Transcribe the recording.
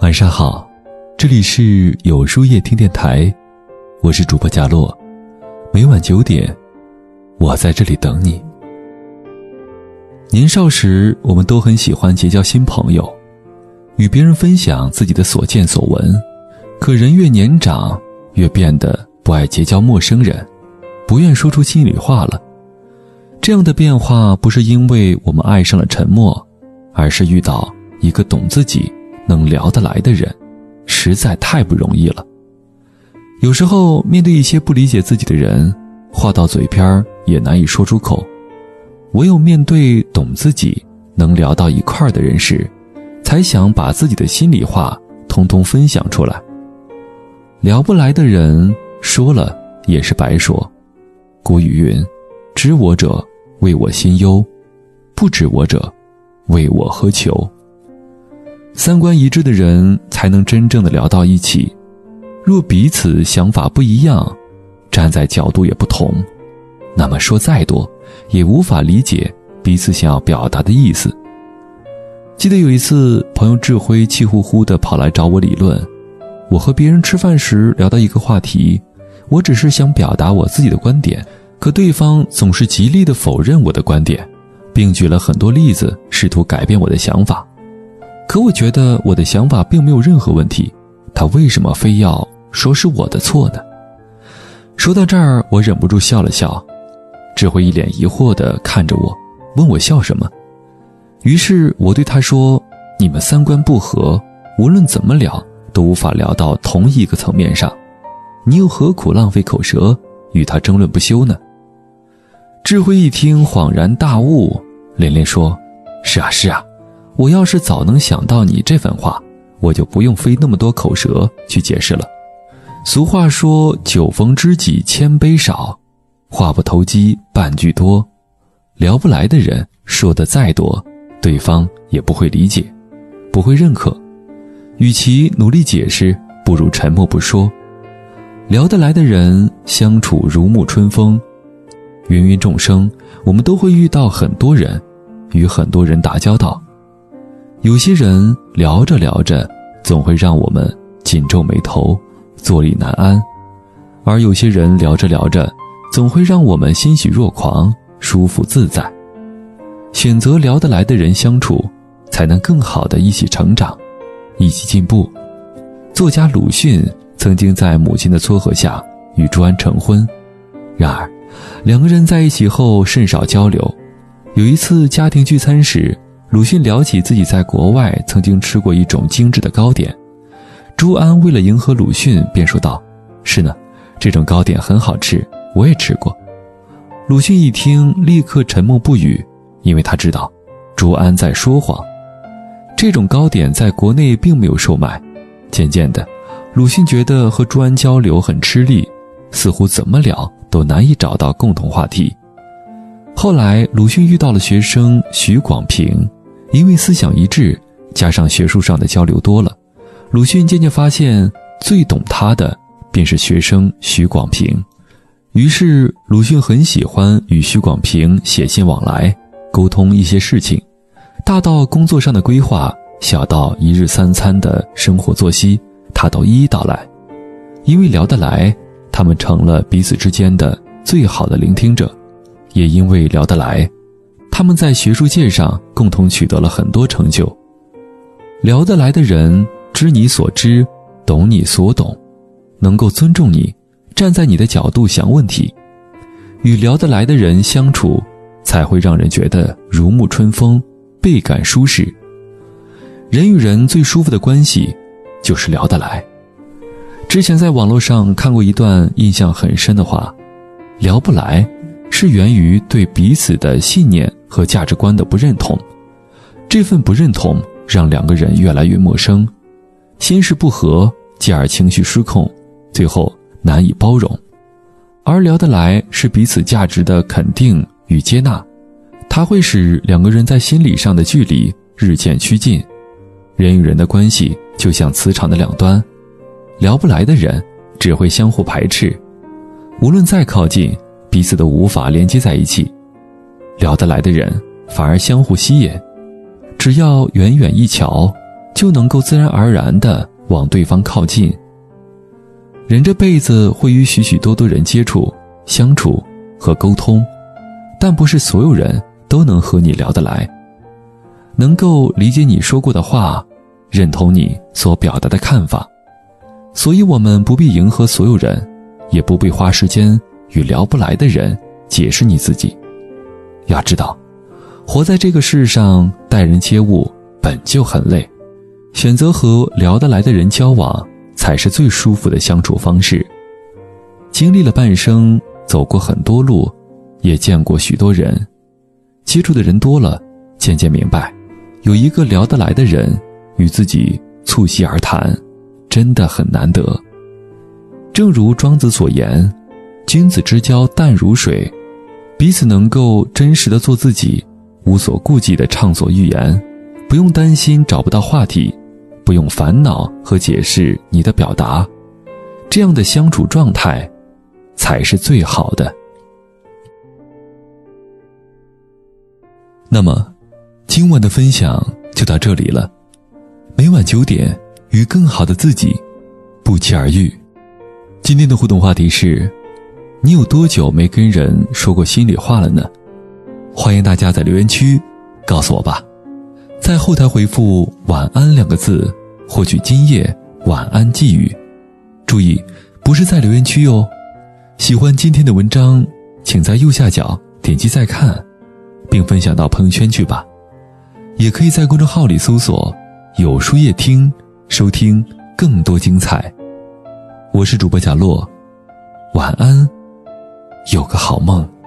晚上好，这里是有书夜听电台，我是主播佳洛，每晚九点，我在这里等你。年少时，我们都很喜欢结交新朋友，与别人分享自己的所见所闻。可人越年长，越变得不爱结交陌生人，不愿说出心里话了。这样的变化，不是因为我们爱上了沉默，而是遇到一个懂自己、能聊得来的人，实在太不容易了。有时候，面对一些不理解自己的人，话到嘴边也难以说出口。唯有面对懂自己、能聊到一块儿的人时，才想把自己的心里话通通分享出来。聊不来的人说了也是白说。古语云：“知我者，谓我心忧；不知我者，谓我何求。”三观一致的人才能真正的聊到一起。若彼此想法不一样，站在角度也不同。那么说再多，也无法理解彼此想要表达的意思。记得有一次，朋友智辉气呼呼地跑来找我理论。我和别人吃饭时聊到一个话题，我只是想表达我自己的观点，可对方总是极力地否认我的观点，并举了很多例子，试图改变我的想法。可我觉得我的想法并没有任何问题，他为什么非要说是我的错呢？说到这儿，我忍不住笑了笑。智慧一脸疑惑地看着我，问我笑什么。于是我对他说：“你们三观不合，无论怎么聊都无法聊到同一个层面上，你又何苦浪费口舌与他争论不休呢？”智慧一听恍然大悟，连连说：“是啊，是啊，我要是早能想到你这番话，我就不用费那么多口舌去解释了。俗话说：‘酒逢知己千杯少。’”话不投机半句多，聊不来的人说的再多，对方也不会理解，不会认可。与其努力解释，不如沉默不说。聊得来的人相处如沐春风。芸芸众生，我们都会遇到很多人，与很多人打交道。有些人聊着聊着，总会让我们紧皱眉头，坐立难安；而有些人聊着聊着，总会让我们欣喜若狂，舒服自在。选择聊得来的人相处，才能更好的一起成长，一起进步。作家鲁迅曾经在母亲的撮合下与朱安成婚，然而，两个人在一起后甚少交流。有一次家庭聚餐时，鲁迅聊起自己在国外曾经吃过一种精致的糕点，朱安为了迎合鲁迅，便说道：“是呢，这种糕点很好吃。”我也吃过，鲁迅一听，立刻沉默不语，因为他知道，朱安在说谎。这种糕点在国内并没有售卖。渐渐的，鲁迅觉得和朱安交流很吃力，似乎怎么聊都难以找到共同话题。后来，鲁迅遇到了学生许广平，因为思想一致，加上学术上的交流多了，鲁迅渐渐发现，最懂他的便是学生许广平。于是，鲁迅很喜欢与许广平写信往来，沟通一些事情，大到工作上的规划，小到一日三餐的生活作息，他都一一道来。因为聊得来，他们成了彼此之间的最好的聆听者；也因为聊得来，他们在学术界上共同取得了很多成就。聊得来的人，知你所知，懂你所懂，能够尊重你。站在你的角度想问题，与聊得来的人相处，才会让人觉得如沐春风，倍感舒适。人与人最舒服的关系，就是聊得来。之前在网络上看过一段印象很深的话：聊不来，是源于对彼此的信念和价值观的不认同。这份不认同让两个人越来越陌生，先是不和，继而情绪失控，最后。难以包容，而聊得来是彼此价值的肯定与接纳，它会使两个人在心理上的距离日渐趋近。人与人的关系就像磁场的两端，聊不来的人只会相互排斥，无论再靠近，彼此都无法连接在一起；聊得来的人反而相互吸引，只要远远一瞧，就能够自然而然的往对方靠近。人这辈子会与许许多多人接触、相处和沟通，但不是所有人都能和你聊得来，能够理解你说过的话，认同你所表达的看法。所以，我们不必迎合所有人，也不必花时间与聊不来的人解释你自己。要知道，活在这个世上，待人接物本就很累，选择和聊得来的人交往。才是最舒服的相处方式。经历了半生，走过很多路，也见过许多人，接触的人多了，渐渐明白，有一个聊得来的人与自己促膝而谈，真的很难得。正如庄子所言：“君子之交淡如水，彼此能够真实的做自己，无所顾忌的畅所欲言，不用担心找不到话题。”不用烦恼和解释你的表达，这样的相处状态，才是最好的。那么，今晚的分享就到这里了。每晚九点，与更好的自己不期而遇。今天的互动话题是：你有多久没跟人说过心里话了呢？欢迎大家在留言区告诉我吧。在后台回复“晚安”两个字。获取今夜晚安寄语，注意，不是在留言区哟。喜欢今天的文章，请在右下角点击再看，并分享到朋友圈去吧。也可以在公众号里搜索“有书夜听”，收听更多精彩。我是主播贾洛，晚安，有个好梦。